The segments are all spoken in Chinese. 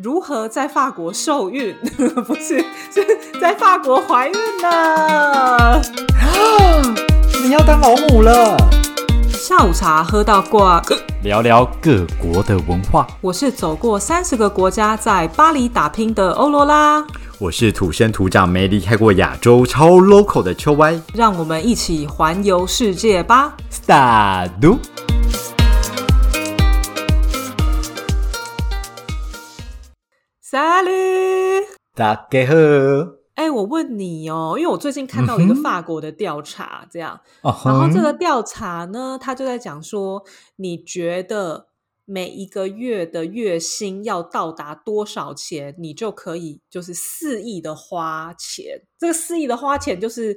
如何在法国受孕？不是，是在法国怀孕呢？你要当老母了？下午茶喝到挂，聊聊各国的文化。我是走过三十个国家，在巴黎打拼的欧罗拉。我是土生土长、没离开过亚洲、超 local 的秋歪。让我们一起环游世界吧！Start。萨利，大家好。哎，我问你哦，因为我最近看到一个法国的调查，这样，然后这个调查呢，他就在讲说，你觉得每一个月的月薪要到达多少钱，你就可以就是肆意的花钱。这个肆意的花钱就是。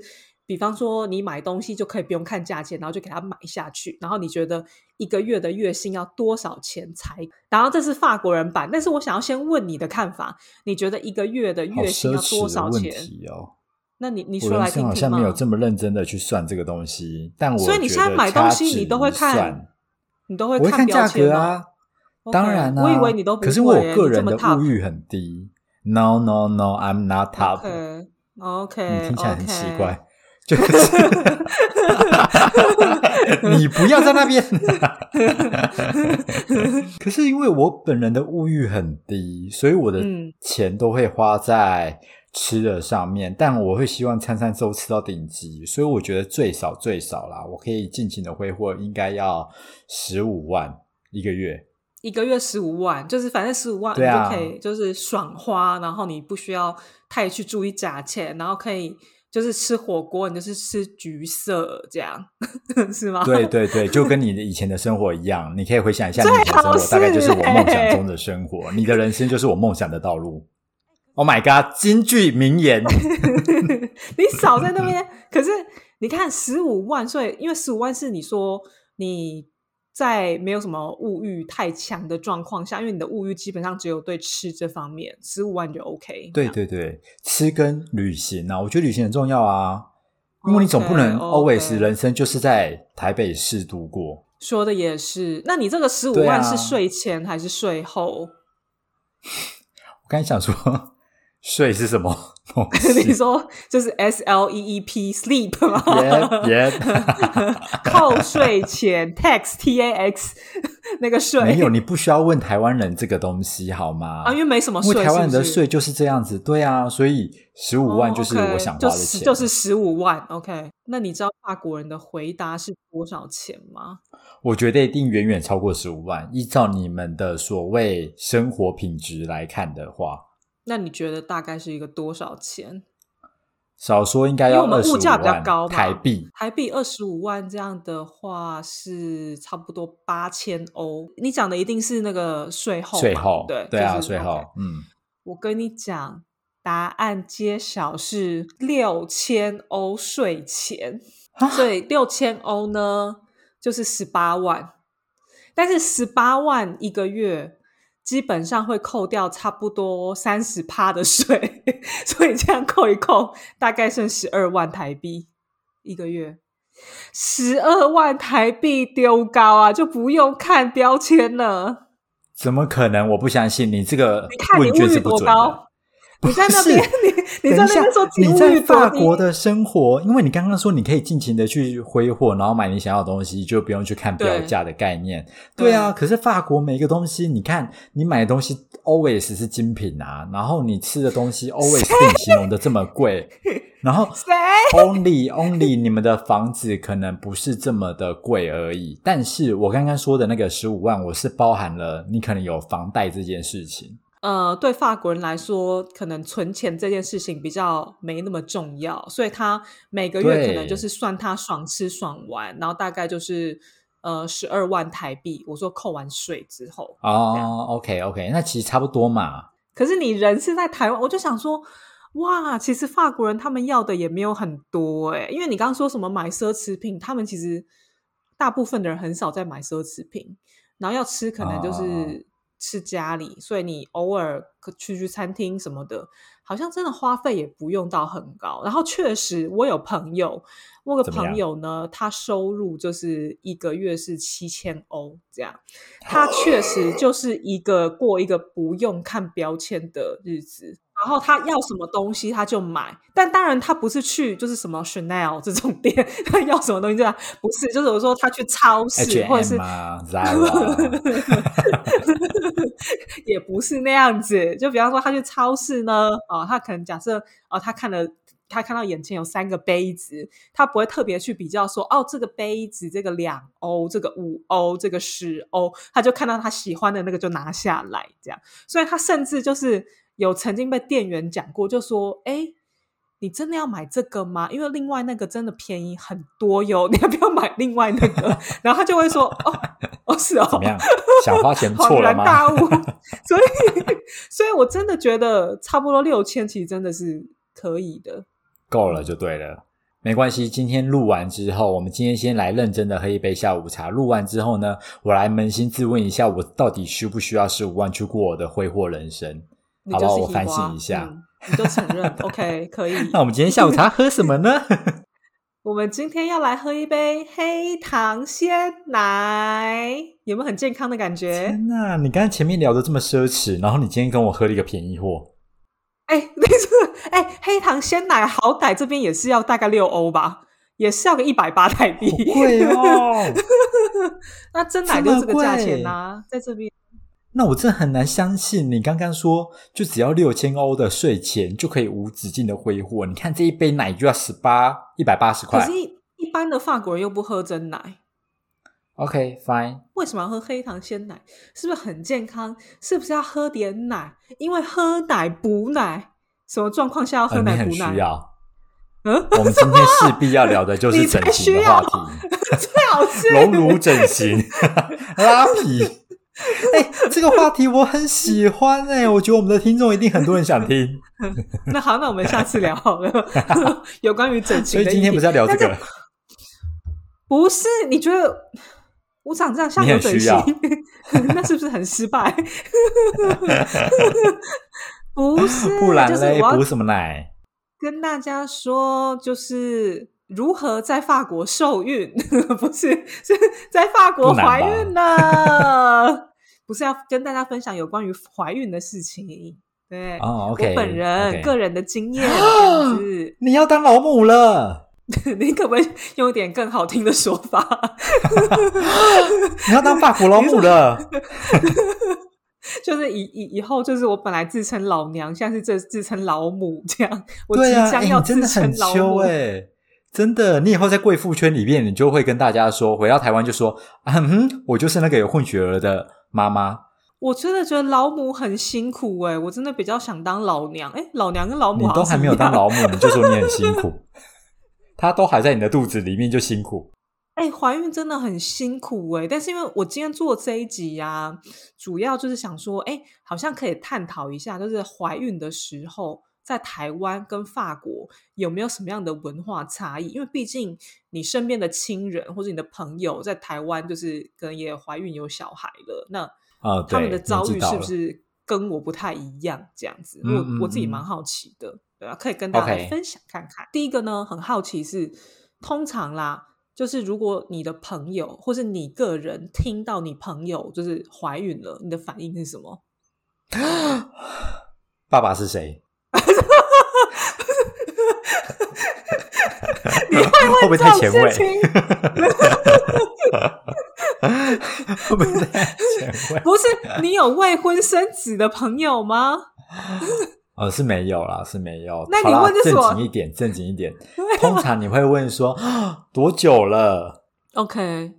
比方说，你买东西就可以不用看价钱，然后就给他买下去。然后你觉得一个月的月薪要多少钱才？然后这是法国人版，但是我想要先问你的看法，你觉得一个月的月薪要多少钱？哦，那你你说来听听好像没有这么认真的去算这个东西，但我所以你现在买东西你都会看，你都会看价格啊？当然啊，我以为你都不会。可是我个人的物欲很低。No no no，I'm not top。OK，你听起来很奇怪。就是，你不要在那边。可是因为我本人的物欲很低，所以我的钱都会花在吃的上面。但我会希望餐餐都吃到顶级，所以我觉得最少最少啦，我可以尽情的挥霍，应该要十五万一个月。一个月十五万，就是反正十五万你就可以就是爽花，然后你不需要太去注意价钱，然后可以。就是吃火锅，你就是吃橘色这样，是吗？对对对，就跟你的以前的生活一样，你可以回想一下你以前的生活，大概就是我梦想中的生活。你的人生就是我梦想的道路。Oh my god！金句名言，你少在那边。可是你看，十五万，岁因为十五万是你说你。在没有什么物欲太强的状况下，因为你的物欲基本上只有对吃这方面，十五万就 OK。对对对，吃跟旅行啊，我觉得旅行很重要啊，因为你总不能 always 人生就是在台北市度过。说的也是，那你这个十五万是税前还是税后？我刚才想说。税是什么？你说就是 S L E E P sleep 吗？耶，扣税前 tax T A X 那个税没有，你不需要问台湾人这个东西好吗？啊，因为没什么税，台湾人的税就是这样子。对啊，所以十五万就是我想花的钱，就是十五万。OK，那你知道法国人的回答是多少钱吗？我觉得一定远远超过十五万。依照你们的所谓生活品质来看的话。那你觉得大概是一个多少钱？少说应该要二十五万台币。台币二十五万这样的话是差不多八千欧。你讲的一定是那个税后，税后对对啊，税后。嗯，我跟你讲，答案揭晓是六千欧税前，所以六千欧呢就是十八万，但是十八万一个月。基本上会扣掉差不多三十趴的税，所以这样扣一扣，大概剩十二万台币一个月。十二万台币丢高啊，就不用看标签了。怎么可能？我不相信你这个问卷是不准的。你在那边，你你在那边说你在法国的生活，因为你刚刚说你可以尽情的去挥霍，然后买你想要的东西，就不用去看标价的概念。对啊，可是法国每一个东西，你看你买的东西 always 是精品啊，然后你吃的东西 always 被形容的这么贵，然后 only only 你们的房子可能不是这么的贵而已。但是我刚刚说的那个十五万，我是包含了你可能有房贷这件事情。呃，对法国人来说，可能存钱这件事情比较没那么重要，所以他每个月可能就是算他爽吃爽玩，然后大概就是呃十二万台币。我说扣完税之后哦，OK OK，那其实差不多嘛。可是你人是在台湾，我就想说，哇，其实法国人他们要的也没有很多哎，因为你刚刚说什么买奢侈品，他们其实大部分的人很少在买奢侈品，然后要吃可能就是。吃家里，所以你偶尔去去餐厅什么的，好像真的花费也不用到很高。然后确实，我有朋友，我个朋友呢，他收入就是一个月是七千欧这样，他确实就是一个过一个不用看标签的日子。然后他要什么东西他就买，但当然他不是去就是什么 Chanel 这种店，他要什么东西就不是，就是我说他去超市或者是，也不是那样子。就比方说他去超市呢，哦，他可能假设哦，他看了他看到眼前有三个杯子，他不会特别去比较说哦，这个杯子这个两欧，这个五欧，这个十欧，他就看到他喜欢的那个就拿下来这样，所以他甚至就是。有曾经被店员讲过，就说：“哎，你真的要买这个吗？因为另外那个真的便宜很多哟，你要不要买另外那个？” 然后他就会说：“哦，哦，是哦，怎么样？想花钱 错了吗？”大悟，所以，所以我真的觉得差不多六千，其实真的是可以的，够了就对了，没关系。今天录完之后，我们今天先来认真的喝一杯下午茶。录完之后呢，我来扪心自问一下，我到底需不需要十五万去过我的挥霍人生？好吧，我反省一下，你就承认，OK，可以。那我们今天下午茶喝什么呢？我们今天要来喝一杯黑糖鲜奶，有没有很健康的感觉？天哪，你刚才前面聊的这么奢侈，然后你今天跟我喝了一个便宜货。哎，没错，哎，黑糖鲜奶好歹这边也是要大概六欧吧，也是要个一百八台币，贵哦。那真奶就这个价钱呐，在这边。那我真的很难相信，你刚刚说就只要六千欧的税前就可以无止境的挥霍。你看这一杯奶就要十八一百八十块。可是，一般的法国人又不喝真奶。OK，fine。为什么要喝黑糖鲜奶？是不是很健康？是不是要喝点奶？因为喝奶补奶，什么状况下要喝奶补奶？需要。嗯，我们今天势必要聊的就是整形的话题。最好吃，隆乳整形，拉皮。哎，这个话题我很喜欢哎，我觉得我们的听众一定很多人想听。那好，那我们下次聊好了，有关于整形。所以今天不是要聊这个？不是？你觉得我长这样像有整形？那是不是很失败？不是，不然嘞，补什么奶？跟大家说，就是如何在法国受孕，不是是在法国怀孕呢？不是要跟大家分享有关于怀孕的事情，对，我本人个人的经验这样子。你要当老母了，你可不可以用一点更好听的说法？你要当法国老母了，就是以以以后就是我本来自称老娘，现在是这自称老母这样。我即将要自称老母，哎，真的，你以后在贵妇圈里面，你就会跟大家说，回到台湾就说，嗯，我就是那个有混血儿的。妈妈，我真的觉得老母很辛苦哎，我真的比较想当老娘哎，老娘跟老母你都还没有当老母，你就说你很辛苦，她都还在你的肚子里面就辛苦。哎，怀孕真的很辛苦哎，但是因为我今天做这一集呀，主要就是想说，哎，好像可以探讨一下，就是怀孕的时候。在台湾跟法国有没有什么样的文化差异？因为毕竟你身边的亲人或者你的朋友在台湾，就是可能也怀孕有小孩了，那啊，他们的遭遇是不是跟我不太一样？这样子，我我自己蛮好奇的，对啊，可以跟大家分享看看。第一个呢，很好奇是，通常啦，就是如果你的朋友或是你个人听到你朋友就是怀孕了，你的反应是什么？爸爸是谁？你会不会太前卫？会不会太前卫？不是，你有未婚生子的朋友吗？哦，是没有啦，是没有。那你问正经一点，正经一点。通常你会问说多久了？OK，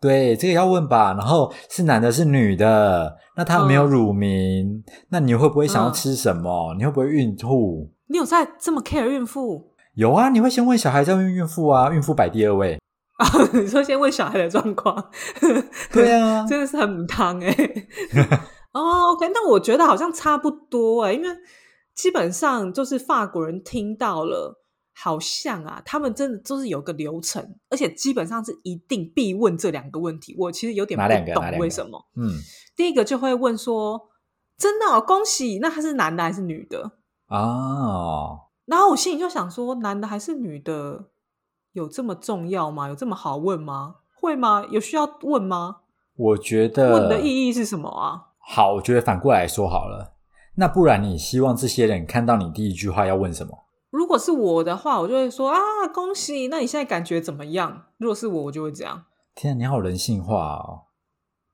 对，这个要问吧。然后是男的，是女的？那他没有乳名，那你会不会想要吃什么？你会不会孕吐？你有在这么 care 孕妇？有啊，你会先问小孩再问孕妇啊，孕妇摆第二位啊。你说先问小孩的状况，对啊，真的是很汤哎。哦，OK，那我觉得好像差不多哎，因为基本上就是法国人听到了好像啊，他们真的就是有个流程，而且基本上是一定必问这两个问题。我其实有点不懂为什么。嗯，第一个就会问说：“真的恭喜，那他是男的还是女的？”哦，然后我心里就想说：“男的还是女的，有这么重要吗？有这么好问吗？会吗？有需要问吗？”我觉得问的意义是什么啊？好，我觉得反过来说好了。那不然你希望这些人看到你第一句话要问什么？如果是我的话，我就会说啊，恭喜！那你现在感觉怎么样？如果是我，我就会这样。天啊，你好人性化哦！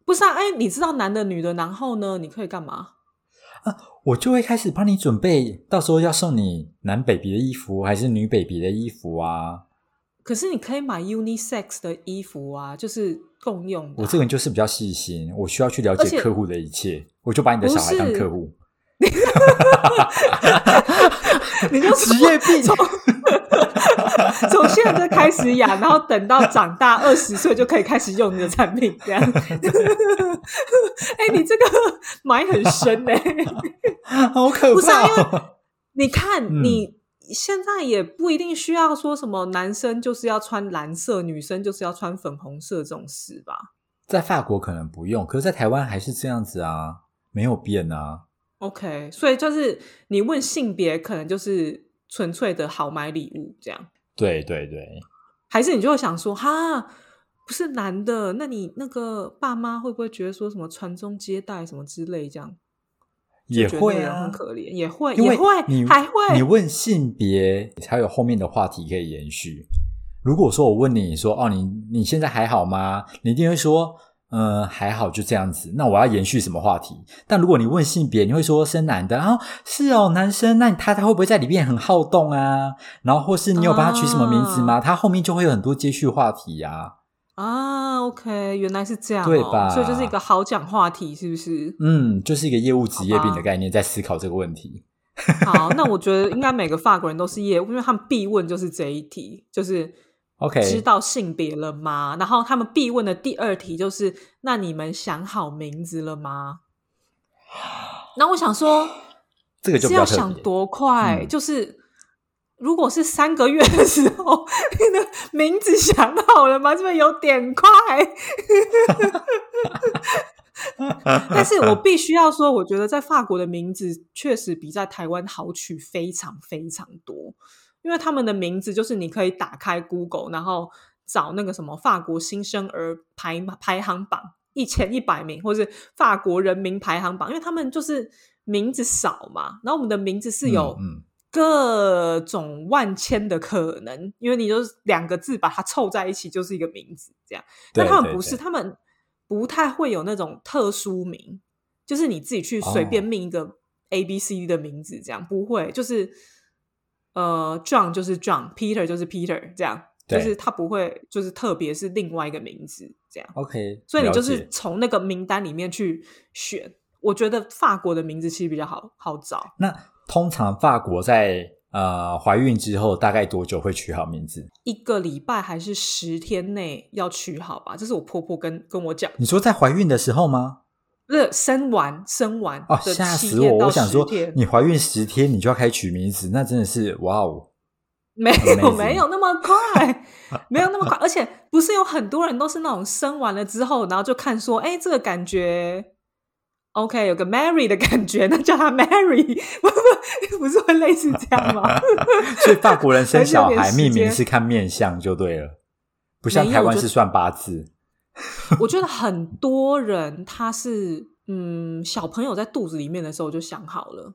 不是啊，哎，你知道男的、女的，然后呢？你可以干嘛？啊，我就会开始帮你准备，到时候要送你男 baby 的衣服还是女 baby 的衣服啊？可是你可以买 unisex 的衣服啊，就是共用。我这个人就是比较细心，我需要去了解客户的一切，我就把你的小孩当客户。你就职业病，从从现在就开始养，然后等到长大二十岁就可以开始用你的产品，这样。哎，你这个埋很深呢，好可怕！不是因为你看，你现在也不一定需要说什么男生就是要穿蓝色，女生就是要穿粉红色这种事吧？在法国可能不用，可是，在台湾还是这样子啊，没有变啊。OK，所以就是你问性别，可能就是纯粹的好买礼物这样。对对对，还是你就会想说，哈，不是男的，那你那个爸妈会不会觉得说什么传宗接代什么之类这样？也会啊，很可怜，也会，也会，你还会，你问性别才有后面的话题可以延续。如果说我问你说，哦，你你现在还好吗？你一定会说。嗯，还好就这样子。那我要延续什么话题？但如果你问性别，你会说生男的，然后是哦，男生。那他他会不会在里面很好动啊？然后或是你有帮他取什么名字吗？他后面就会有很多接续话题呀。啊，OK，原来是这样，对吧？所以就是一个好讲话题，是不是？嗯，就是一个业务职业病的概念，在思考这个问题。好，那我 觉得应该每个法国人都是业务，因为他们必问就是这一题，就是。OK，知道性别了吗？然后他们必问的第二题就是：那你们想好名字了吗？那我想说，这个就要想多快？就是如果是三个月的时候，你的名字想好了吗？这边有点快。但是我必须要说，我觉得在法国的名字确实比在台湾好取非常非常多。因为他们的名字就是你可以打开 Google，然后找那个什么法国新生儿排排行榜一千一百名，或是法国人民排行榜，因为他们就是名字少嘛。然后我们的名字是有各种万千的可能，因为你就是两个字把它凑在一起就是一个名字这样。但他们不是，他们不太会有那种特殊名，就是你自己去随便命一个 A B C 的名字这样，不会就是。呃，John 就是 John，Peter 就是 Peter，这样，就是他不会，就是特别是另外一个名字这样。OK，所以你就是从那个名单里面去选。我觉得法国的名字其实比较好好找。那通常法国在呃怀孕之后大概多久会取好名字？一个礼拜还是十天内要取好吧？这是我婆婆跟跟我讲。你说在怀孕的时候吗？是生完生完哦，吓死我！我想说，你怀孕十天，你就要开始取名字，那真的是哇哦！没有没有那么快，没有那么快，而且不是有很多人都是那种生完了之后，然后就看说，哎，这个感觉 OK，有个 Mary 的感觉，那叫他 Mary，不是会类似这样吗？所以法国人生小孩命名是看面相就对了，不像台湾是算八字。我觉得很多人他是嗯，小朋友在肚子里面的时候就想好了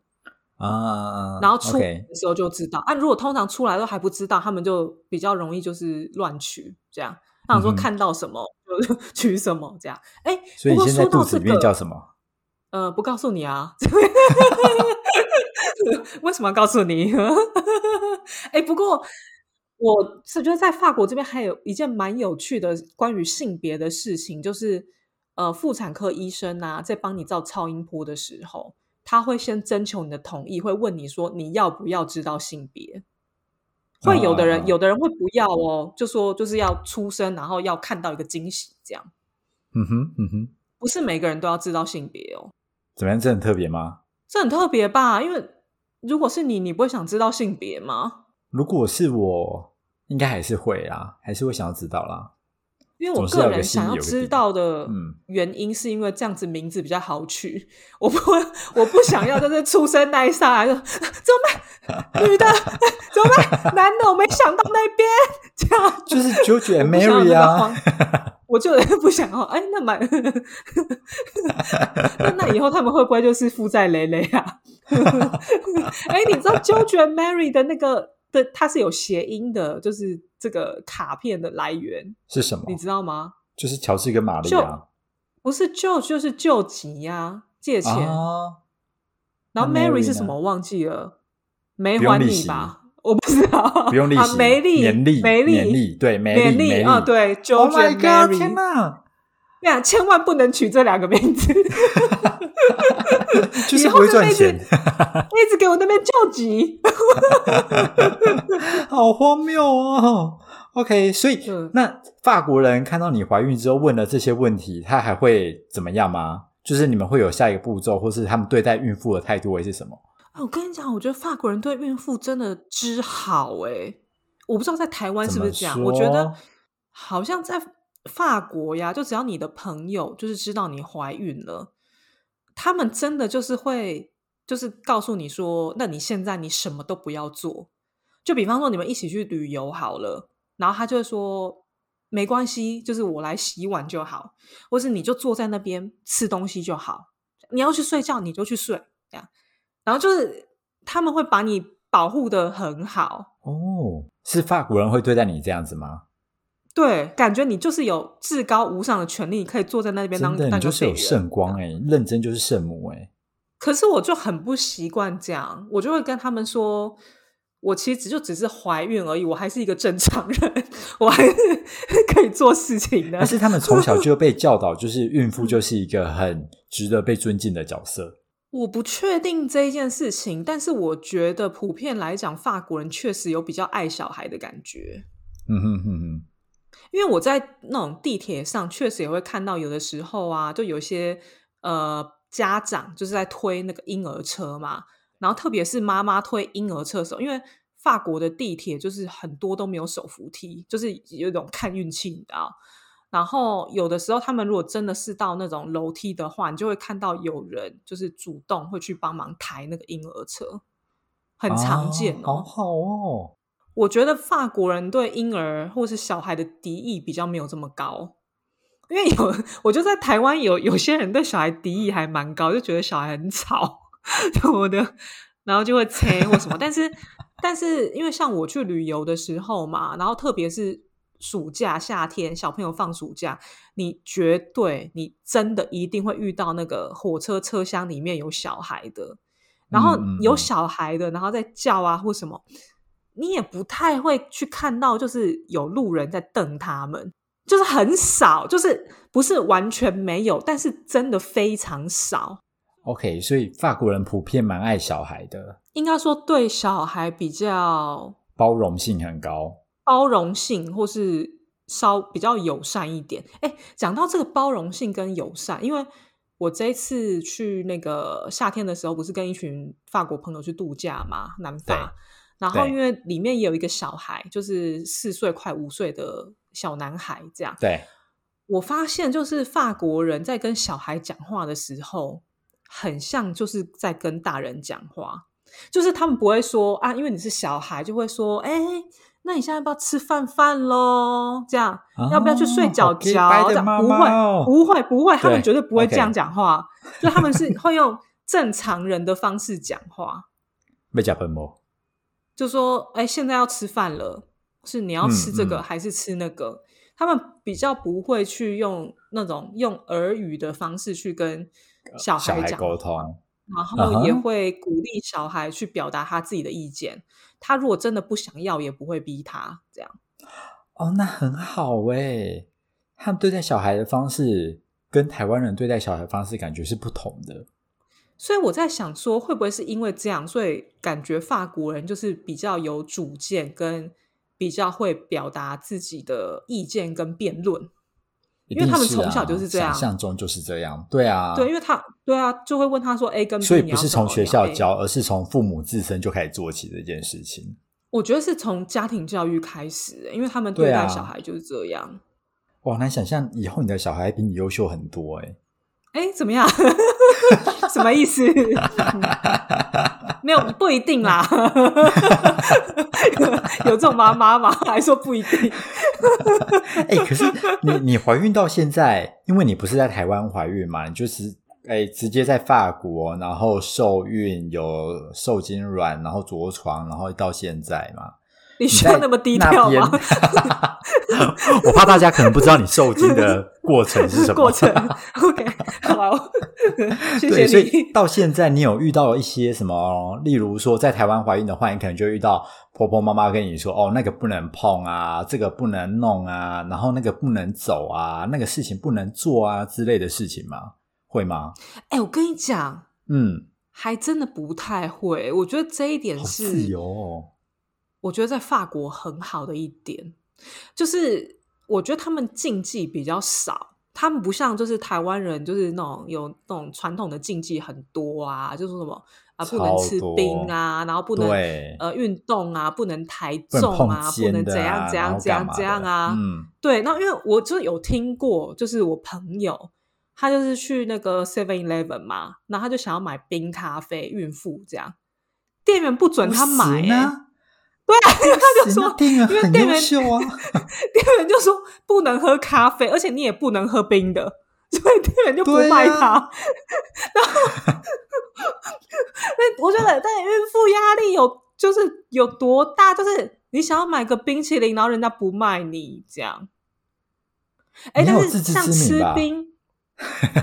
啊，然后出的时候就知道啊。如果通常出来都还不知道，他们就比较容易就是乱取这样。想说看到什么就取什么这样。哎，所以你现在肚子里面叫什么？呃，不告诉你啊。为什么要告诉你？哎，不过。我是觉得在法国这边还有一件蛮有趣的关于性别的事情，就是呃，妇产科医生啊，在帮你照超音波的时候，他会先征求你的同意，会问你说你要不要知道性别。会有的人，有的人会不要哦，就说就是要出生，然后要看到一个惊喜这样。嗯哼，嗯哼，不是每个人都要知道性别哦。怎么样？这很特别吗？这很特别吧？因为如果是你，你不会想知道性别吗？如果是我，应该还是会啦，还是会想要知道啦。因为我个人想要知道的原因，是因为这样子名字比较好取。我不，我不想要就是出生那一刹那就怎么办？女的怎么办？男的我没想到那边这样，就是 George and Mary 啊。我就 不想要，哎，那蛮那那以后他们会不会就是负债累累啊？哎，你知道 George and Mary 的那个的，它是有谐音的，就是这个卡片的来源是什么？你知道吗？就是乔治跟玛丽啊，不是救就是救急呀，借钱。然后 Mary 是什么？我忘记了，没还你吧？我不知道，不用利息，美丽，年利，美丽，年利，对，美丽啊，对，Oh my god！天哪，那，千万不能取这两个名字，就是不会赚钱，一直给我那边救急，好荒谬哦。OK，所以那法国人看到你怀孕之后问了这些问题，他还会怎么样吗？就是你们会有下一个步骤，或是他们对待孕妇的态度会是什么？我跟你讲，我觉得法国人对孕妇真的之好哎！我不知道在台湾是不是这样。我觉得好像在法国呀，就只要你的朋友就是知道你怀孕了，他们真的就是会就是告诉你说，那你现在你什么都不要做。就比方说你们一起去旅游好了，然后他就会说没关系，就是我来洗碗就好，或是你就坐在那边吃东西就好。你要去睡觉你就去睡，这样。然后就是他们会把你保护的很好哦，是法国人会对待你这样子吗？对，感觉你就是有至高无上的权利，可以坐在那边当你就是有圣光哎，认真就是圣母哎。可是我就很不习惯这样，我就会跟他们说，我其实就只是怀孕而已，我还是一个正常人，我还是可以做事情的。但是他们从小就被教导，就是孕妇就是一个很值得被尊敬的角色。我不确定这一件事情，但是我觉得普遍来讲，法国人确实有比较爱小孩的感觉。嗯哼哼哼，因为我在那种地铁上，确实也会看到有的时候啊，就有些呃家长就是在推那个婴儿车嘛，然后特别是妈妈推婴儿车的时候，因为法国的地铁就是很多都没有手扶梯，就是有一种看运气，你知道。然后有的时候，他们如果真的是到那种楼梯的话，你就会看到有人就是主动会去帮忙抬那个婴儿车，很常见哦。好好哦，我觉得法国人对婴儿或是小孩的敌意比较没有这么高，因为有 我就在台湾有有些人对小孩敌意还蛮高，就觉得小孩很吵 什么的，然后就会催或什么。但是但是因为像我去旅游的时候嘛，然后特别是。暑假、夏天，小朋友放暑假，你绝对、你真的一定会遇到那个火车车厢里面有小孩的，然后有小孩的，然后在叫啊或什么，你也不太会去看到，就是有路人在瞪他们，就是很少，就是不是完全没有，但是真的非常少。OK，所以法国人普遍蛮爱小孩的，应该说对小孩比较包容性很高。包容性，或是稍比较友善一点。哎，讲到这个包容性跟友善，因为我这一次去那个夏天的时候，不是跟一群法国朋友去度假嘛，南法。然后因为里面也有一个小孩，就是四岁快五岁的小男孩，这样。对，我发现就是法国人在跟小孩讲话的时候，很像就是在跟大人讲话，就是他们不会说啊，因为你是小孩，就会说哎。那你现在要不要吃饭饭喽？这样要不要去睡觉觉？这样不会不会不会，他们绝对不会这样讲话，就他们是会用正常人的方式讲话。没加分吗？就说哎，现在要吃饭了，是你要吃这个还是吃那个？他们比较不会去用那种用耳语的方式去跟小孩讲沟通。然后也会鼓励小孩去表达他自己的意见。他如果真的不想要，也不会逼他这样。哦，那很好哎。他们对待小孩的方式跟台湾人对待小孩方式感觉是不同的。所以我在想说，会不会是因为这样，所以感觉法国人就是比较有主见，跟比较会表达自己的意见跟辩论。因为他们从小就是这样，想象中就是这样，对啊，对，因为他对啊，就会问他说：“A 跟 B，所以不是从学校教，而是从父母自身就开始做起这件事情。”我觉得是从家庭教育开始，因为他们对待小孩就是这样。哇，难想象以后你的小孩比你优秀很多哎！哎，怎么样？什么意思？没有不一定啦，有这种妈妈吗？还说不一定。哎，可是你你怀孕到现在，因为你不是在台湾怀孕嘛，你就是哎直接在法国，然后受孕有受精卵，然后着床，然后到现在嘛。你需要那么低调吗？我怕大家可能不知道你受精的过程是什么。过程，OK，好，谢谢你。所以到现在，你有遇到一些什么？例如说，在台湾怀孕的话，你可能就遇到婆婆妈妈跟你说：“哦，那个不能碰啊，这个不能弄啊，然后那个不能走啊，那个事情不能做啊之类的事情吗？会吗？”哎，我跟你讲，嗯，还真的不太会。我觉得这一点是自由。我觉得在法国很好的一点，就是我觉得他们禁忌比较少，他们不像就是台湾人，就是那种有那种传统的禁忌很多啊，就是什么啊不能吃冰啊，然后不能呃运动啊，不能抬重啊，不能怎样怎样怎样怎样啊，嗯，对。那因为我就有听过，就是我朋友他就是去那个 Seven Eleven 嘛，然后他就想要买冰咖啡，孕妇这样，店员不准他买呢。对，他就说，因为店员啊，店员就说不能喝咖啡，而且你也不能喝冰的，所以店员就不卖他。然后，那我觉得，但孕妇压力有就是有多大？就是你想要买个冰淇淋，然后人家不卖你这样。哎，但是像吃冰，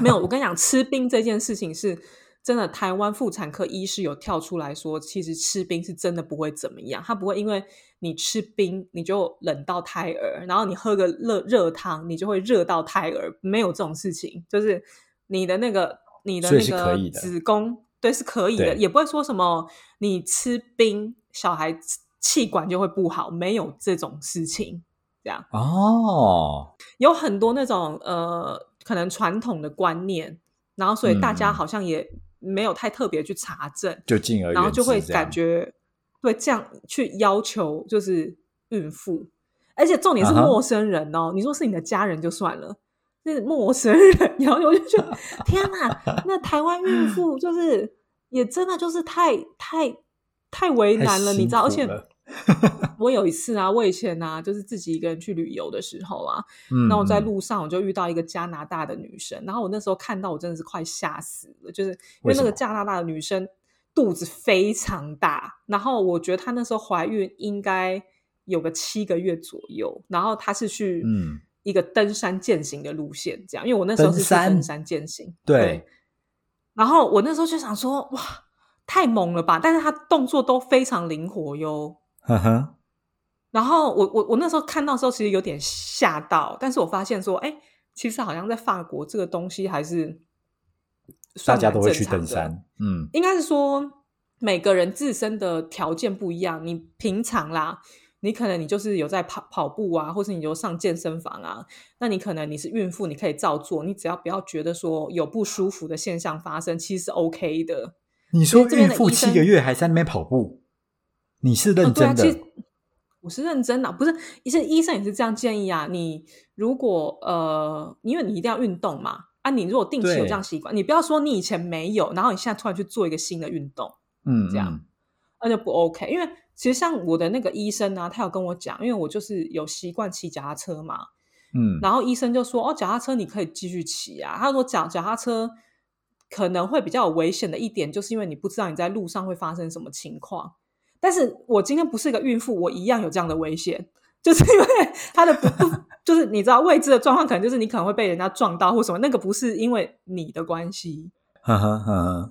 没有。我跟你讲，吃冰这件事情是。真的，台湾妇产科医师有跳出来说，其实吃冰是真的不会怎么样，他不会因为你吃冰你就冷到胎儿，然后你喝个热热汤你就会热到胎儿，没有这种事情，就是你的那个你的那个子宫对是可以的，也不会说什么你吃冰小孩气管就会不好，没有这种事情，这样。哦，有很多那种呃可能传统的观念，然后所以大家好像也。没有太特别去查证，就进而然后就会感觉对这样去要求就是孕妇，而且重点是陌生人哦。你说是你的家人就算了，是陌生人，然后我就觉得 天哪，那台湾孕妇就是也真的就是太太太为难了，你知道，而且。我有一次啊，我以前啊，就是自己一个人去旅游的时候啊，那我在路上我就遇到一个加拿大的女生，然后我那时候看到我真的是快吓死了，就是因为那个加拿大的女生肚子非常大，然后我觉得她那时候怀孕应该有个七个月左右，然后她是去一个登山健行的路线，这样，因为我那时候是去登山健行，对，然后我那时候就想说，哇，太猛了吧，但是她动作都非常灵活哟。呵呵，然后我我我那时候看到时候其实有点吓到，但是我发现说，哎，其实好像在法国这个东西还是大家都会去登山，嗯，应该是说每个人自身的条件不一样，你平常啦，你可能你就是有在跑跑步啊，或是你就上健身房啊，那你可能你是孕妇，你可以照做，你只要不要觉得说有不舒服的现象发生，其实是 OK 的。你说孕妇七个月还在那边跑步？你是认真的，我是认真的，不是医生，医生也是这样建议啊。你如果呃，因为你一定要运动嘛，啊，你如果定期有这样习惯，你不要说你以前没有，然后你现在突然去做一个新的运动，嗯，这样那就不 OK。因为其实像我的那个医生啊，他有跟我讲，因为我就是有习惯骑脚踏车嘛，嗯，然后医生就说，哦，脚踏车你可以继续骑啊。他说脚脚踏车可能会比较有危险的一点，就是因为你不知道你在路上会发生什么情况。但是我今天不是一个孕妇，我一样有这样的危险，就是因为他的不就是你知道未知的状况，可能就是你可能会被人家撞到或什么，那个不是因为你的关系，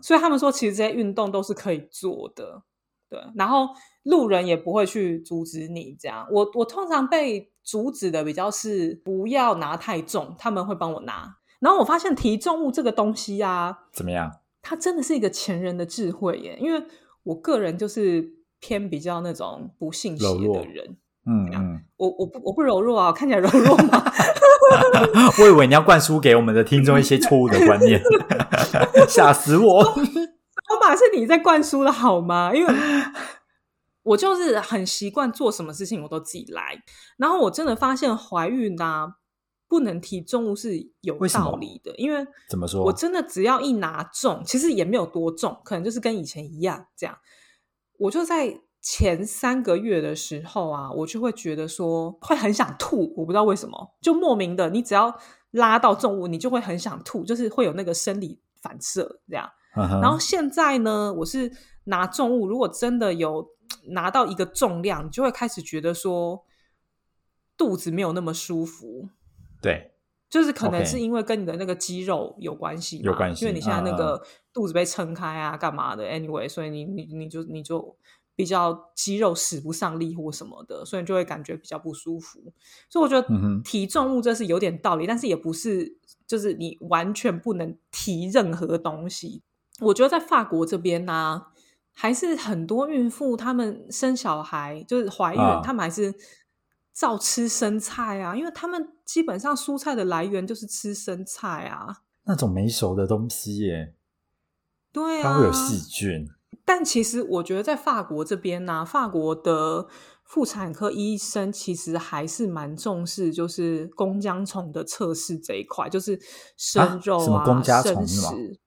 所以他们说其实这些运动都是可以做的，对。然后路人也不会去阻止你这样。我我通常被阻止的比较是不要拿太重，他们会帮我拿。然后我发现提重物这个东西啊，怎么样？它真的是一个前人的智慧耶，因为我个人就是。偏比较那种不信邪的人，嗯嗯，我我不我不柔弱啊，看起来柔弱吗？我以为你要灌输给我们的听众一些错误的观念，吓死我！我马是你在灌输的好吗？因为 我就是很习惯做什么事情我都自己来，然后我真的发现怀孕啊，不能提重物是有道理的，因为怎么说？我真的只要一拿重，其实也没有多重，可能就是跟以前一样这样。我就在前三个月的时候啊，我就会觉得说会很想吐，我不知道为什么，就莫名的，你只要拉到重物，你就会很想吐，就是会有那个生理反射这样。然后现在呢，我是拿重物，如果真的有。拿到一个重量，你就会开始觉得说肚子没有那么舒服。对，就是可能是因为跟你的那个肌肉有关系，有关系，因为你现在那个肚子被撑开啊，干嘛的？Anyway，所以你你你就你就比较肌肉使不上力或什么的，所以就会感觉比较不舒服。所以我觉得提重物这是有点道理，但是也不是就是你完全不能提任何东西。我觉得在法国这边呢。还是很多孕妇，她们生小孩就是怀孕，她们还是照吃生菜啊，因为他们基本上蔬菜的来源就是吃生菜啊，那种没熟的东西耶，对啊，它会有细菌。但其实我觉得在法国这边呢，法国的妇产科医生其实还是蛮重视，就是弓浆虫的测试这一块，就是生肉啊、生食。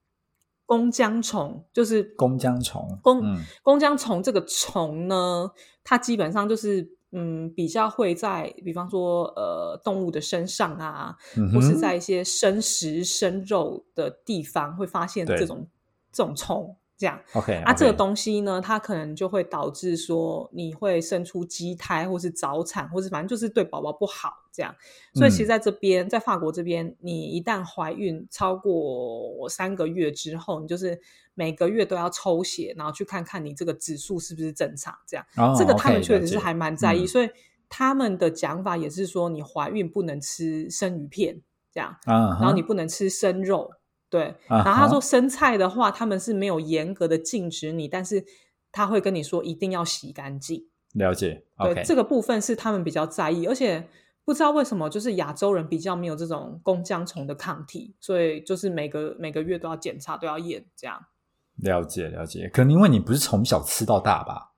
弓浆虫就是弓浆虫，弓弓浆虫这个虫呢，它基本上就是嗯，比较会在，比方说呃，动物的身上啊，或是在一些生食生肉的地方会发现这种这种虫。这样，OK，啊，这个东西呢，它可能就会导致说你会生出畸胎，或是早产，或是反正就是对宝宝不好这样。所以其实在这边，在法国这边，你一旦怀孕超过三个月之后，你就是每个月都要抽血，然后去看看你这个指数是不是正常。这样，这个他们确实是还蛮在意，所以他们的讲法也是说，你怀孕不能吃生鱼片，这样，然后你不能吃生肉。对，然后他说生菜的话，他们是没有严格的禁止你，但是他会跟你说一定要洗干净。了解，对这个部分是他们比较在意，而且不知道为什么，就是亚洲人比较没有这种弓浆虫的抗体，所以就是每个每个月都要检查，都要验这样。了解了解，可能因为你不是从小吃到大吧，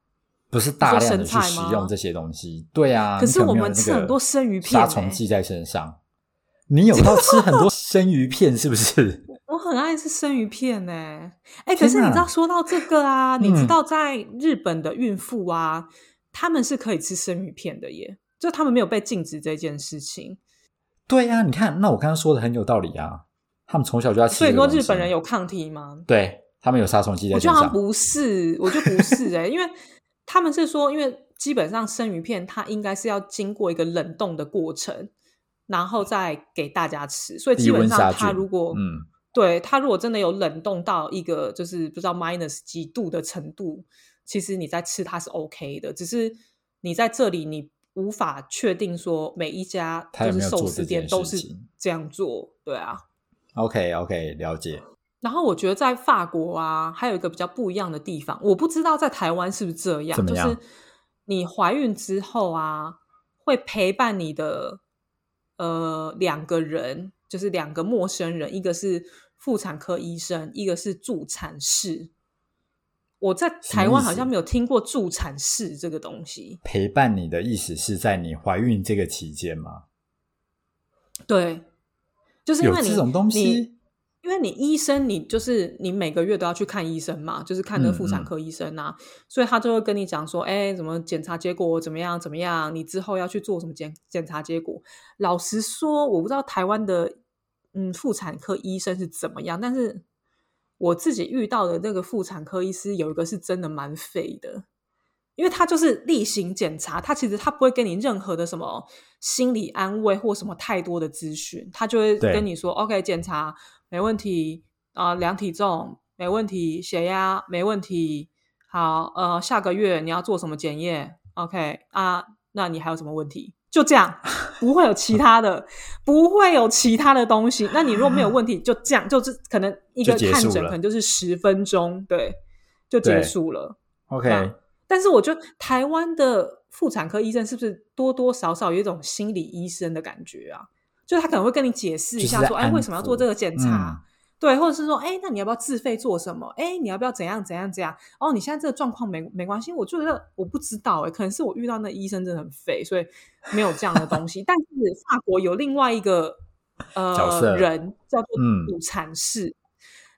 不是大量的去食用这些东西，对啊。可是我们吃很多生鱼片，杀虫剂在身上，你有到吃很多生鱼片是不是？我很爱吃生鱼片呢，哎，可是你知道说到这个啊，你知道在日本的孕妇啊，他们是可以吃生鱼片的耶，就他们没有被禁止这件事情。对呀，你看，那我刚刚说的很有道理啊，他们从小就要吃。所以说日本人有抗体吗？对他们有杀虫剂在我觉得不是，我觉得不是哎，因为他们是说，因为基本上生鱼片它应该是要经过一个冷冻的过程，然后再给大家吃，所以基本上它如果嗯。对它，如果真的有冷冻到一个就是不知道 minus 几度的程度，其实你在吃它是 OK 的。只是你在这里，你无法确定说每一家就是寿司店都是这样做。对啊，OK OK，了解。然后我觉得在法国啊，还有一个比较不一样的地方，我不知道在台湾是不是这样，就是你怀孕之后啊，会陪伴你的呃两个人。就是两个陌生人，一个是妇产科医生，一个是助产士。我在台湾好像没有听过助产士这个东西。陪伴你的意思是在你怀孕这个期间吗？对，就是因为这种东西。因为你医生，你就是你每个月都要去看医生嘛，就是看那个妇产科医生啊，所以他就会跟你讲说，哎，怎么检查结果怎么样怎么样，你之后要去做什么检检查结果。老实说，我不知道台湾的嗯妇产科医生是怎么样，但是我自己遇到的那个妇产科医师有一个是真的蛮废的。因为他就是例行检查，他其实他不会给你任何的什么心理安慰或什么太多的资讯，他就会跟你说：“OK，检查没问题啊，量体重没问题，血压没问题，好，呃，下个月你要做什么检验？OK 啊，那你还有什么问题？就这样，不会有其他的，不会有其他的东西。那你如果没有问题，就这样，就是可能一个看诊可能就是十分钟，对，就结束了。OK。但是我觉得台湾的妇产科医生是不是多多少少有一种心理医生的感觉啊？就他可能会跟你解释一下，说：“哎，为什么要做这个检查？对，或者是说，哎，那你要不要自费做什么？哎，你要不要怎样怎样怎样？哦，你现在这个状况没没关系，我觉得我不知道，哎，可能是我遇到那医生真的很废，所以没有这样的东西。但是法国有另外一个呃人叫做助产士，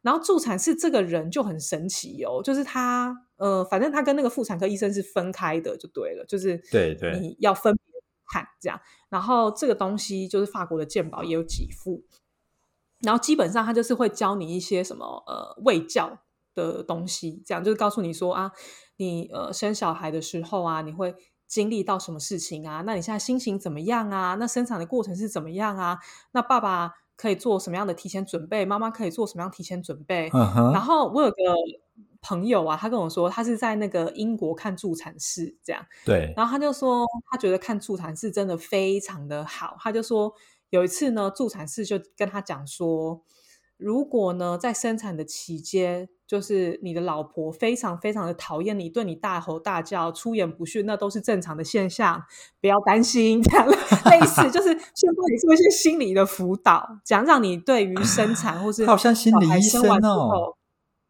然后助产士这个人就很神奇哦，就是他呃，反正他跟那个妇产科医生是分开的，就对了，就是对对，你要分别看这样。然后这个东西就是法国的鉴宝也有几副。然后基本上他就是会教你一些什么呃喂教的东西，这样就是告诉你说啊，你呃生小孩的时候啊，你会经历到什么事情啊？那你现在心情怎么样啊？那生产的过程是怎么样啊？那爸爸可以做什么样的提前准备？妈妈可以做什么样提前准备？然后我有个朋友啊，他跟我说，他是在那个英国看助产士，这样对，然后他就说他觉得看助产士真的非常的好，他就说。有一次呢，助产士就跟他讲说，如果呢在生产的期间，就是你的老婆非常非常的讨厌你，对你大吼大叫、出言不逊，那都是正常的现象，不要担心。这样类似就是先帮你做一些心理的辅导，讲让你对于生产或是好像心理医生哦。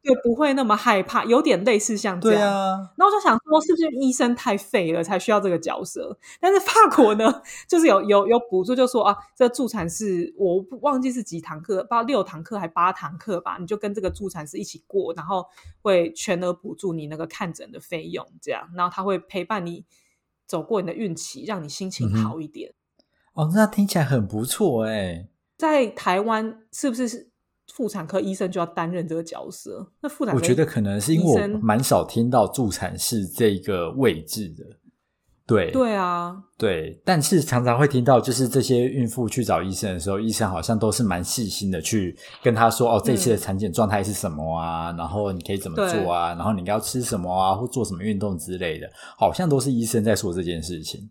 就不会那么害怕，有点类似像这样。那我就想说，是不是医生太废了才需要这个角色？但是法国呢，就是有有有补助，就说啊，这助产士我不忘记是几堂课，不知道六堂课还八堂课吧，你就跟这个助产士一起过，然后会全额补助你那个看诊的费用，这样，然后他会陪伴你走过你的孕期，让你心情好一点。哦，那听起来很不错哎。在台湾是不是？妇产科医生就要担任这个角色。那妇产，我觉得可能是因为我蛮少听到助产士这个位置的。对，对啊，对。但是常常会听到，就是这些孕妇去找医生的时候，医生好像都是蛮细心的去跟她说：“哦，这次的产检状态是什么啊？然后你可以怎么做啊？然后你要吃什么啊？或做什么运动之类的。”好像都是医生在说这件事情。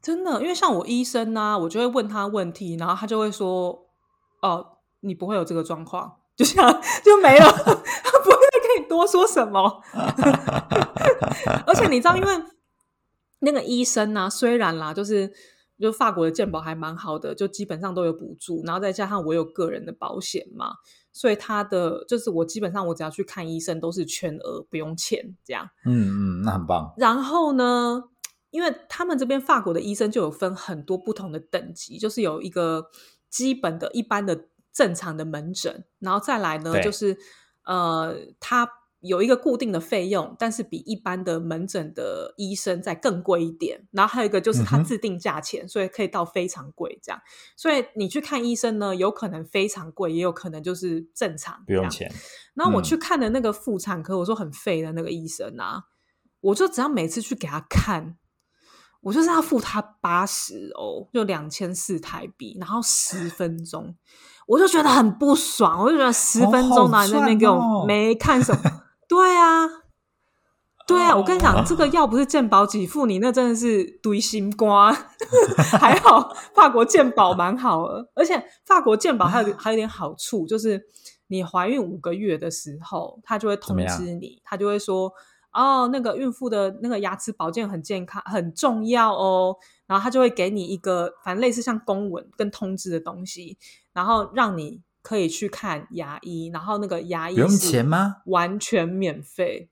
真的，因为像我医生呢，我就会问他问题，然后他就会说：“哦。”你不会有这个状况，就像就没了，他不会再跟你多说什么。而且你知道，因为那个医生呢，虽然啦，就是就法国的健保还蛮好的，就基本上都有补助，然后再加上我有个人的保险嘛，所以他的就是我基本上我只要去看医生都是全额不用钱这样。嗯嗯，那很棒。然后呢，因为他们这边法国的医生就有分很多不同的等级，就是有一个基本的一般的。正常的门诊，然后再来呢，就是呃，它有一个固定的费用，但是比一般的门诊的医生再更贵一点。然后还有一个就是它自定价钱，所以可以到非常贵这样。所以你去看医生呢，有可能非常贵，也有可能就是正常不用钱。然后我去看的那个妇产科，我说很废的那个医生啊，我就只要每次去给他看。我就是要付他八十欧，就两千四台币，然后十分钟，我就觉得很不爽，我就觉得十分钟拿那边给我没看什么，对啊，对啊，我跟你讲，这个要不是鉴宝给付你，那真的是堆心瓜。还好法国鉴宝蛮好的，而且法国鉴宝还有还有点好处，就是你怀孕五个月的时候，他就会通知你，他就会说。哦，那个孕妇的那个牙齿保健很健康，很重要哦。然后他就会给你一个，反正类似像公文跟通知的东西，然后让你可以去看牙医。然后那个牙医不用钱吗？完全免费，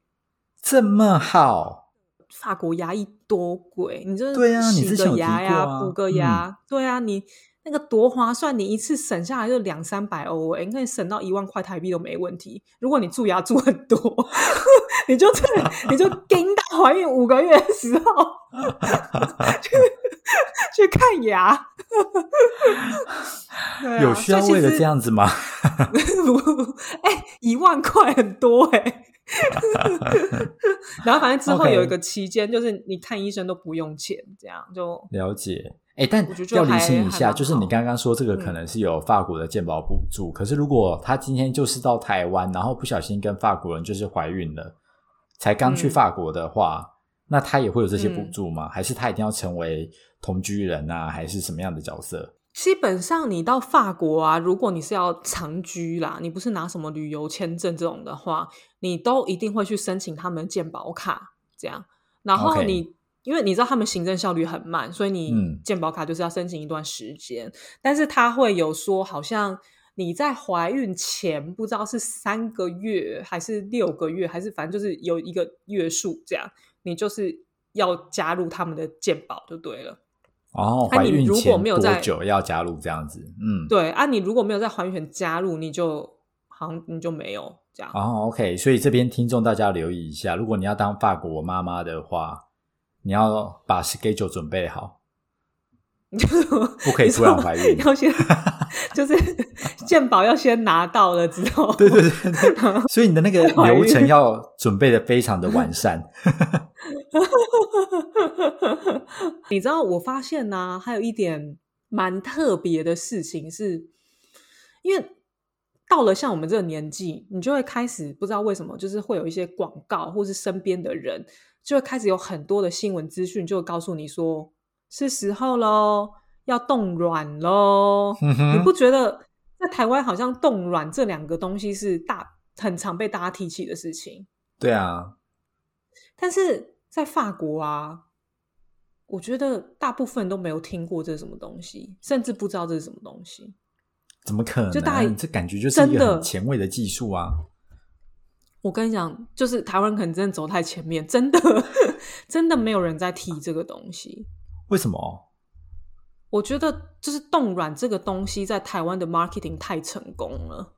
这么好？法国牙医多贵？你这对啊，你洗个牙呀，补个牙，对啊，你。那个多划算，你一次省下来就两三百欧诶，你可以省到一万块台币都没问题。如果你蛀牙蛀很多，你就你就盯到怀孕五个月的时候去去看牙，有需要为了这样子吗？哎，一万块很多哎。然后反正之后有一个期间，就是你看医生都不用钱，这样就了解。哎，但要理清一下，就是你刚刚说这个可能是有法国的健保补助，可是如果他今天就是到台湾，然后不小心跟法国人就是怀孕了，才刚去法国的话，那他也会有这些补助吗？还是他一定要成为同居人啊？还是什么样的角色？基本上你到法国啊，如果你是要长居啦，你不是拿什么旅游签证这种的话，你都一定会去申请他们健保卡，这样，然后你。因为你知道他们行政效率很慢，所以你健保卡就是要申请一段时间。但是他会有说，好像你在怀孕前不知道是三个月还是六个月，还是反正就是有一个月数这样，你就是要加入他们的健保就对了。哦，怀孕前多久要加入这样子？嗯，对啊，你如果没有在怀孕前加入，你就好像你就没有这样。哦，OK，所以这边听众大家留意一下，如果你要当法国妈妈的话，你要把 schedule 准备好。不可以突然怀孕，要先就是健保要先拿到了之后，对对对，所以你的那个流程要准备的非常的完善。你知道我发现呢，还有一点蛮特别的事情，是因为到了像我们这个年纪，你就会开始不知道为什么，就是会有一些广告，或是身边的人就会开始有很多的新闻资讯，就会告诉你说。是时候喽，要冻卵喽！你不觉得在台湾好像冻卵这两个东西是大很常被大家提起的事情？对啊，但是在法国啊，我觉得大部分都没有听过这是什么东西，甚至不知道这是什么东西。怎么可能？就大这感觉就是一个很前卫的技术啊！我跟你讲，就是台湾可能真的走太前面，真的 真的没有人在提这个东西。为什么？我觉得就是冻卵这个东西在台湾的 marketing 太成功了，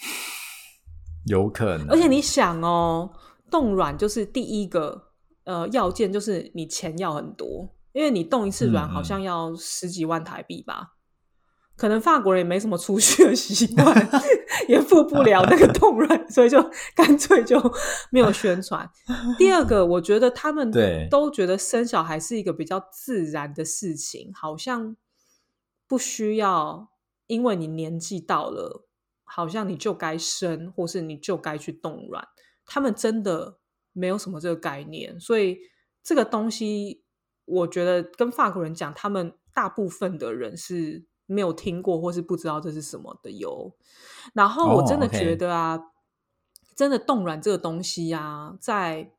有可能。而且你想哦，冻卵就是第一个呃要件，就是你钱要很多，因为你冻一次卵好像要十几万台币吧。可能法国人也没什么储蓄的习惯，也付不了那个冻卵，所以就 干脆就没有宣传。第二个，我觉得他们都觉得生小孩是一个比较自然的事情，好像不需要，因为你年纪到了，好像你就该生，或是你就该去冻卵。他们真的没有什么这个概念，所以这个东西，我觉得跟法国人讲，他们大部分的人是。没有听过或是不知道这是什么的油，然后我真的觉得啊，真的冻卵这个东西啊，在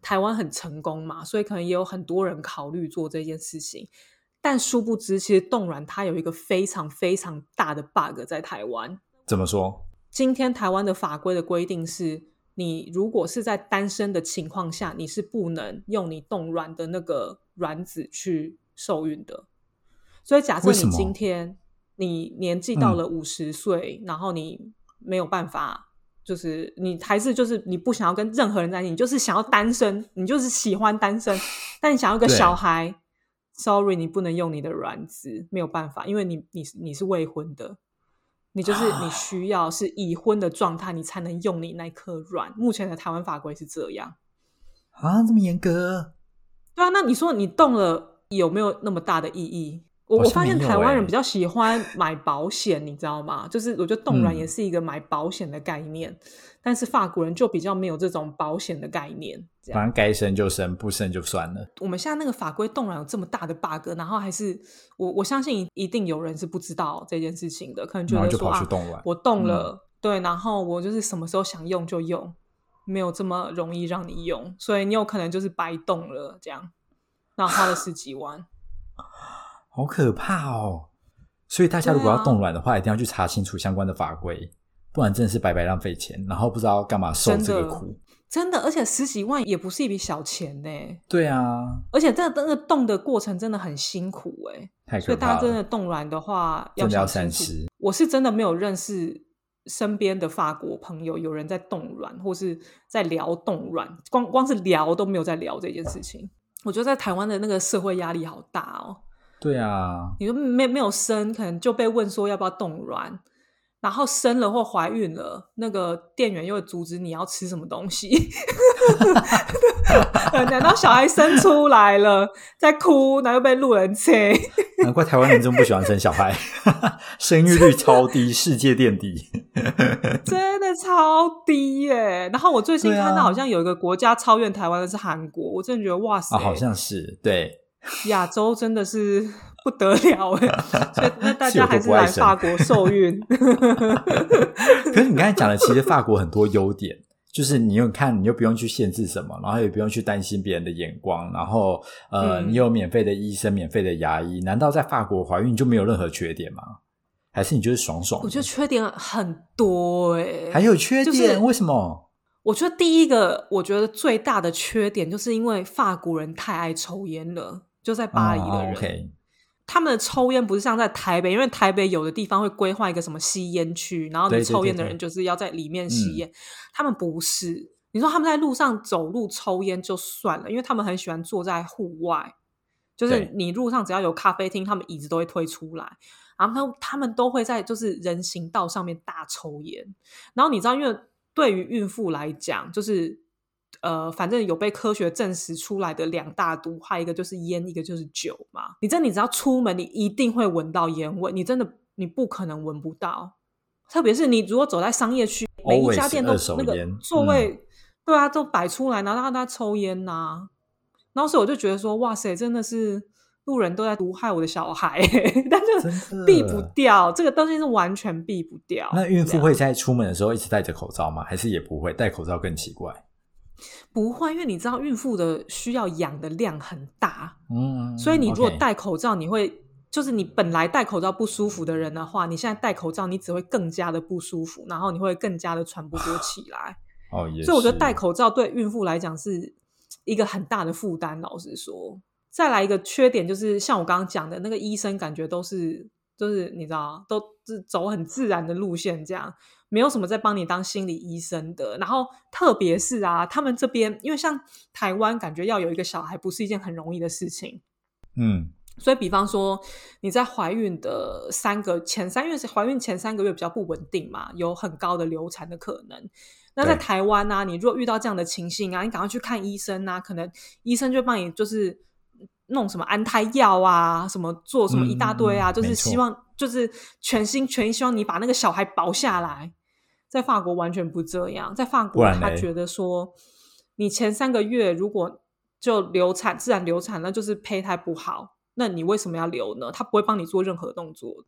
台湾很成功嘛，所以可能也有很多人考虑做这件事情。但殊不知，其实冻卵它有一个非常非常大的 bug 在台湾。怎么说？今天台湾的法规的规定是，你如果是在单身的情况下，你是不能用你冻卵的那个卵子去受孕的。所以，假设你今天你年纪到了五十岁，然后你没有办法，就是你还是就是你不想要跟任何人在一起，你就是想要单身，你就是喜欢单身，但你想要个小孩，sorry，你不能用你的卵子，没有办法，因为你你你是未婚的，你就是你需要是已婚的状态，你才能用你那颗卵。目前的台湾法规是这样啊，这么严格？对啊，那你说你动了有没有那么大的意义？我我发现台湾人比较喜欢买保险，你知道吗？就是我觉得冻卵也是一个买保险的概念，但是法国人就比较没有这种保险的概念。反正该生就生，不生就算了。我们现在那个法规冻卵有这么大的 bug，然后还是我我相信一定有人是不知道这件事情的，可能觉得说啊，我冻了，对，然后我就是什么时候想用就用，没有这么容易让你用，所以你有可能就是白冻了这样，然后花了十几万。好可怕哦！所以大家如果要冻卵的话，一定要去查清楚相关的法规，不然真的是白白浪费钱，然后不知道干嘛受这个苦。真的，而且十几万也不是一笔小钱呢。对啊，而且这那个冻的过程真的很辛苦哎，所以大家真的冻卵的话，要要三思。我是真的没有认识身边的法国朋友有人在冻卵，或是在聊冻卵，光光是聊都没有在聊这件事情。我觉得在台湾的那个社会压力好大哦。对啊，你说没没有生，可能就被问说要不要冻卵，然后生了或怀孕了，那个店员又会阻止你要吃什么东西。难道小孩生出来了，在哭，然后又被路人催。难怪台湾人这么不喜欢生小孩，生育率超低，世界垫底，真的超低耶。然后我最近看到好像有一个国家超越台湾的是韩国，我真的觉得哇塞，好像是对。亚洲真的是不得了哎，所以那大家还是来法国受孕。可是你刚才讲的，其实法国很多优点，就是你又看，你又不用去限制什么，然后也不用去担心别人的眼光，然后呃，你有免费的医生、免费的牙医，难道在法国怀孕就没有任何缺点吗？还是你就是爽爽？我觉得缺点很多哎，还有缺点？为什么？我觉得第一个，我觉得最大的缺点就是因为法国人太爱抽烟了，就在巴黎的人，他们的抽烟不是像在台北，因为台北有的地方会规划一个什么吸烟区，然后你抽烟的人就是要在里面吸烟，他们不是。你说他们在路上走路抽烟就算了，因为他们很喜欢坐在户外，就是你路上只要有咖啡厅，他们椅子都会推出来，然后他们都会在就是人行道上面大抽烟，然后你知道因为。对于孕妇来讲，就是呃，反正有被科学证实出来的两大毒害，一个就是烟，一个就是酒嘛。你真，你只要出门，你一定会闻到烟味，你真的你不可能闻不到。特别是你如果走在商业区，每一家店都那个座位，对啊，都摆出来，然后让大家抽烟呐。然后所以我就觉得说，哇塞，真的是。路人都在毒害我的小孩，但是避不掉这个东西是完全避不掉。那孕妇会在出门的时候一直戴着口罩吗？还是也不会戴口罩更奇怪？不会，因为你知道孕妇的需要氧的量很大，嗯，所以你如果戴口罩，你会就是你本来戴口罩不舒服的人的话，你现在戴口罩，你只会更加的不舒服，然后你会更加的喘不过气来。哦，所以我觉得戴口罩对孕妇来讲是一个很大的负担。老实说。再来一个缺点，就是像我刚刚讲的那个医生，感觉都是就是你知道，都是走很自然的路线，这样没有什么在帮你当心理医生的。然后特别是啊，他们这边因为像台湾，感觉要有一个小孩不是一件很容易的事情。嗯，所以比方说你在怀孕的三个前三月，怀孕前三个月比较不稳定嘛，有很高的流产的可能。那在台湾呢，你如果遇到这样的情形啊，你赶快去看医生啊，可能医生就帮你就是。弄什么安胎药啊，什么做什么一大堆啊，就是希望就是全心全意希望你把那个小孩保下来。在法国完全不这样，在法国他觉得说，你前三个月如果就流产自然流产，那就是胚胎不好，那你为什么要留呢？他不会帮你做任何动作，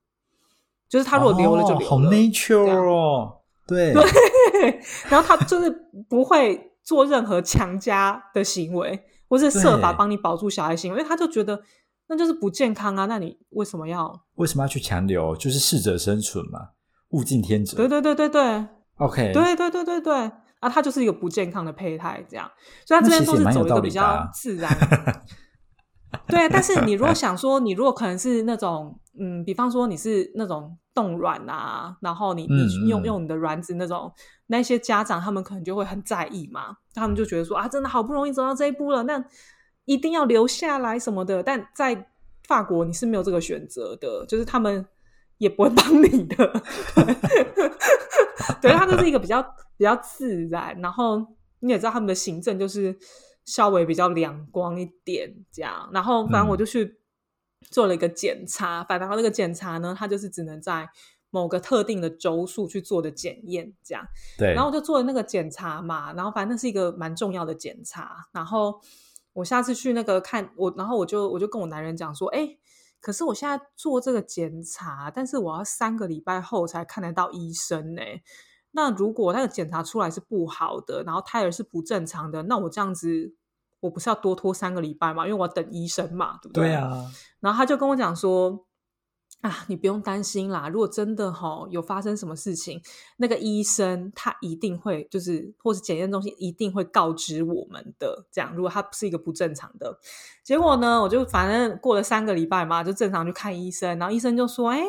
就是他如果留了就留了，好 nature 哦，对对，然后他就是不会做任何强加的行为。或是设法帮你保住小孩行为，因为他就觉得那就是不健康啊。那你为什么要为什么要去强留？就是适者生存嘛，物竞天择。对对对对对，OK，对对对对对，啊，他就是一个不健康的胚胎，这样，所以他这边都是走一个比较自然。对，但是你如果想说，你如果可能是那种，嗯，比方说你是那种冻卵啊，然后你你用用你的卵子那种。那些家长他们可能就会很在意嘛，他们就觉得说啊，真的好不容易走到这一步了，那一定要留下来什么的。但在法国你是没有这个选择的，就是他们也不会帮你的。对，他就是一个比较比较自然，然后你也知道他们的行政就是稍微比较两光一点这样。然后反正我就去做了一个检查，反正那个检查呢，他就是只能在。某个特定的周数去做的检验，这样，对，然后我就做了那个检查嘛，然后反正那是一个蛮重要的检查，然后我下次去那个看我，然后我就我就跟我男人讲说，哎，可是我现在做这个检查，但是我要三个礼拜后才看得到医生呢。那如果那个检查出来是不好的，然后胎儿是不正常的，那我这样子我不是要多拖三个礼拜嘛？因为我要等医生嘛，对不对？对啊。然后他就跟我讲说。啊，你不用担心啦。如果真的哈有发生什么事情，那个医生他一定会就是，或是检验中心一定会告知我们的。这样，如果他不是一个不正常的，结果呢，我就反正过了三个礼拜嘛，就正常去看医生，然后医生就说：“哎，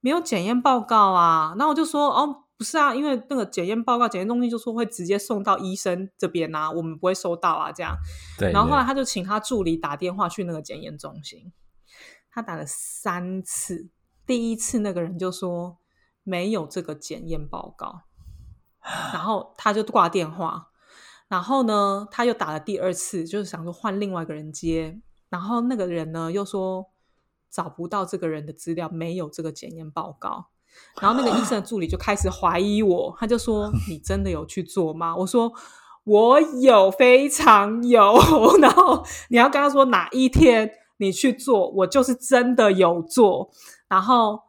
没有检验报告啊。”那我就说：“哦，不是啊，因为那个检验报告，检验中心就说会直接送到医生这边啊，我们不会收到啊。”这样，对。然后后来他就请他助理打电话去那个检验中心。他打了三次，第一次那个人就说没有这个检验报告，然后他就挂电话，然后呢他又打了第二次，就是想说换另外一个人接，然后那个人呢又说找不到这个人的资料，没有这个检验报告，然后那个医生的助理就开始怀疑我，他就说 你真的有去做吗？我说我有，非常有，然后你要跟他说哪一天。你去做，我就是真的有做。然后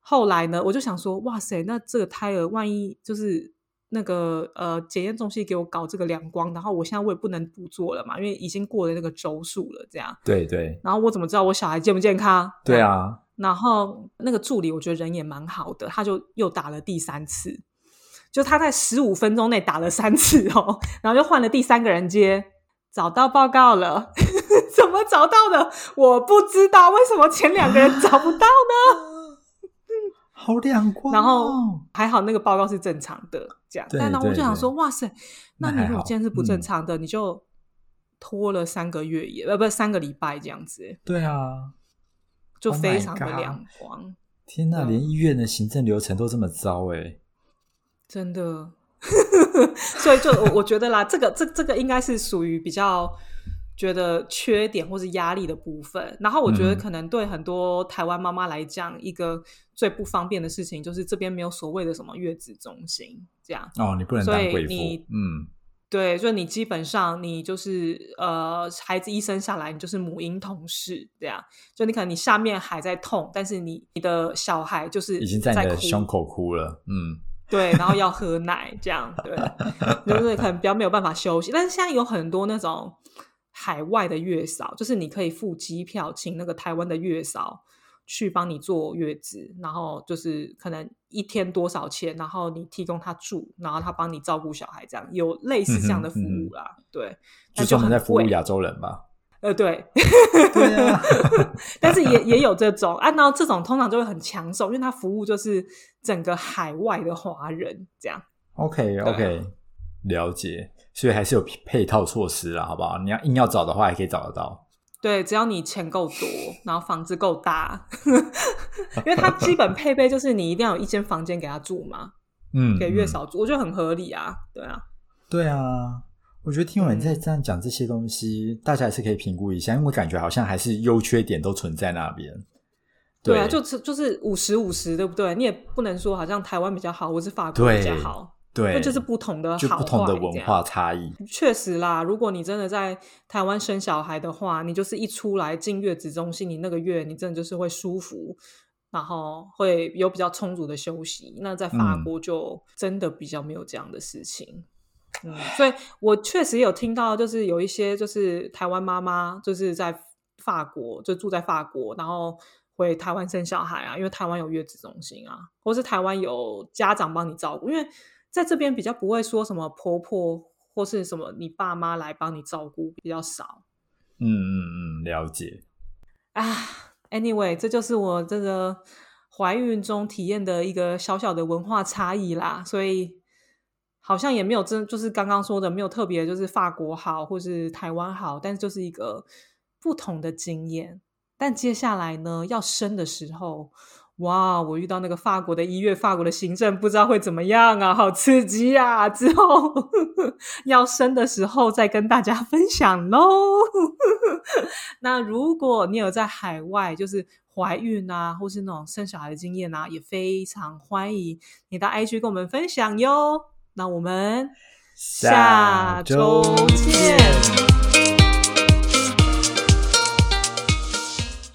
后来呢，我就想说，哇塞，那这个胎儿万一就是那个呃检验中心给我搞这个亮光，然后我现在我也不能不做了嘛，因为已经过了那个周数了，这样。对对。然后我怎么知道我小孩健不健康？对啊。然后那个助理我觉得人也蛮好的，他就又打了第三次，就他在十五分钟内打了三次哦，然后又换了第三个人接，找到报告了，怎么找到的？我不知道，为什么前两个人找不到呢？好两光，然后还好那个报告是正常的，这样。但然后我就想说，哇塞，那你如果今天是不正常的，你就拖了三个月也呃不三个礼拜这样子。对啊，就非常的两光。天哪，连医院的行政流程都这么糟哎！真的，所以就我我觉得啦，这个这这个应该是属于比较。觉得缺点或是压力的部分，然后我觉得可能对很多台湾妈妈来讲，一个最不方便的事情就是这边没有所谓的什么月子中心这样。哦，你不能当贵妇。嗯，对，就你基本上你就是呃，孩子一生下来你就是母婴同事这样，就你可能你下面还在痛，但是你你的小孩就是已经在你的胸口哭了。嗯，对，然后要喝奶这样，对，就是可能比较没有办法休息。但是现在有很多那种。海外的月嫂就是你可以付机票，请那个台湾的月嫂去帮你坐月子，然后就是可能一天多少钱，然后你提供他住，然后他帮你照顾小孩，这样有类似这样的服务啦。对，就专门在服务亚洲人吧。呃，对，对啊，但是也也有这种，按照这种通常就会很抢手，因为他服务就是整个海外的华人这样。OK，OK，了解。所以还是有配套措施啦，好不好？你要硬要找的话，还可以找得到。对，只要你钱够多，然后房子够大，因为它基本配备就是你一定要有一间房间给他住嘛。嗯，给月嫂住，我觉得很合理啊。对啊，对啊，我觉得听完你在这样讲这些东西，大家还是可以评估一下，因为我感觉好像还是优缺点都存在那边。对啊，就是就是五十五十，对不对？你也不能说好像台湾比较好，或是法国比较好。对，那就是不同的好不同的文化差异。确实啦，如果你真的在台湾生小孩的话，你就是一出来进月子中心，你那个月你真的就是会舒服，然后会有比较充足的休息。那在法国就真的比较没有这样的事情。嗯，所以我确实有听到，就是有一些就是台湾妈妈就是在法国就住在法国，然后回台湾生小孩啊，因为台湾有月子中心啊，或是台湾有家长帮你照顾，因为。在这边比较不会说什么婆婆或是什么你爸妈来帮你照顾比较少。嗯嗯嗯，了解。啊，anyway，这就是我这个怀孕中体验的一个小小的文化差异啦。所以好像也没有真就是刚刚说的没有特别就是法国好或是台湾好，但是就是一个不同的经验。但接下来呢，要生的时候。哇！我遇到那个法国的医院，法国的行政不知道会怎么样啊，好刺激啊！之后要生的时候再跟大家分享喽。那如果你有在海外就是怀孕啊，或是那种生小孩的经验啊，也非常欢迎你到 IG 跟我们分享哟。那我们下周见。